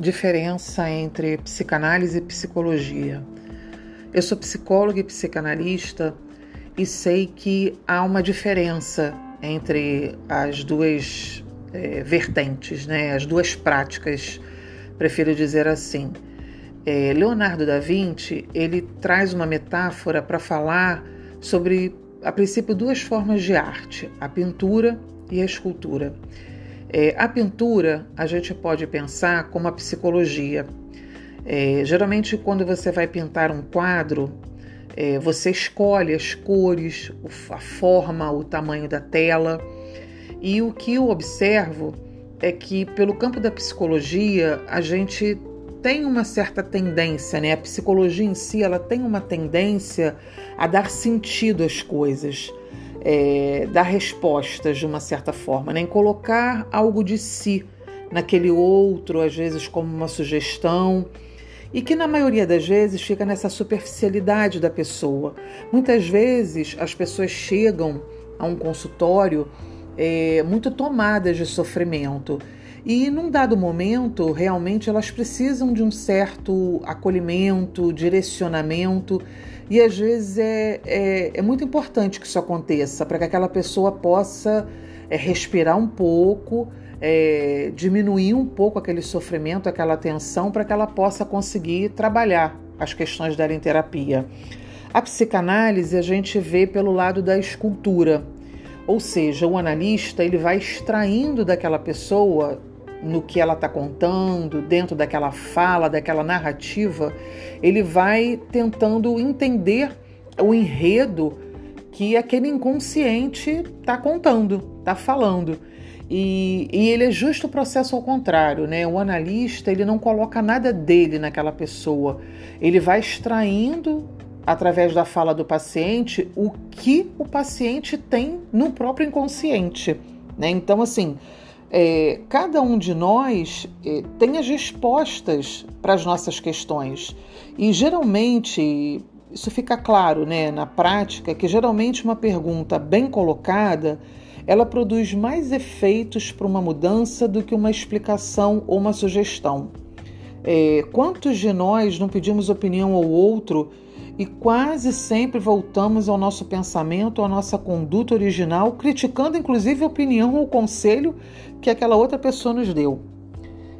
diferença entre psicanálise e psicologia. Eu sou psicóloga e psicanalista e sei que há uma diferença entre as duas é, vertentes, né? as duas práticas, prefiro dizer assim. É, Leonardo da Vinci ele traz uma metáfora para falar sobre, a princípio, duas formas de arte: a pintura e a escultura. É, a pintura a gente pode pensar como a psicologia. É, geralmente, quando você vai pintar um quadro, é, você escolhe as cores, a forma, o tamanho da tela. E o que eu observo é que, pelo campo da psicologia, a gente tem uma certa tendência, né? A psicologia em si, ela tem uma tendência a dar sentido às coisas, é, dar respostas de uma certa forma, né? Em colocar algo de si naquele outro, às vezes como uma sugestão, e que na maioria das vezes fica nessa superficialidade da pessoa. Muitas vezes as pessoas chegam a um consultório é, muito tomadas de sofrimento e num dado momento, realmente elas precisam de um certo acolhimento, direcionamento, e às vezes é, é, é muito importante que isso aconteça para que aquela pessoa possa é, respirar um pouco, é, diminuir um pouco aquele sofrimento, aquela tensão, para que ela possa conseguir trabalhar as questões dela em terapia. A psicanálise a gente vê pelo lado da escultura, ou seja, o analista ele vai extraindo daquela pessoa no que ela está contando, dentro daquela fala, daquela narrativa, ele vai tentando entender o enredo que aquele inconsciente está contando, está falando. E, e, ele é justo o processo ao contrário, né? O analista ele não coloca nada dele naquela pessoa, ele vai extraindo através da fala do paciente o que o paciente tem no próprio inconsciente, né? Então assim é, cada um de nós é, tem as respostas para as nossas questões. E geralmente, isso fica claro né, na prática, que geralmente uma pergunta bem colocada ela produz mais efeitos para uma mudança do que uma explicação ou uma sugestão. É, quantos de nós não pedimos opinião ao outro e quase sempre voltamos ao nosso pensamento, à nossa conduta original, criticando inclusive a opinião ou conselho que aquela outra pessoa nos deu.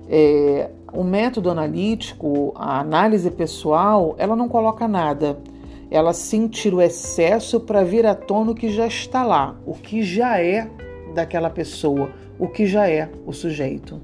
É, o método analítico, a análise pessoal, ela não coloca nada. Ela sim tira o excesso para vir à tona o que já está lá, o que já é daquela pessoa, o que já é o sujeito.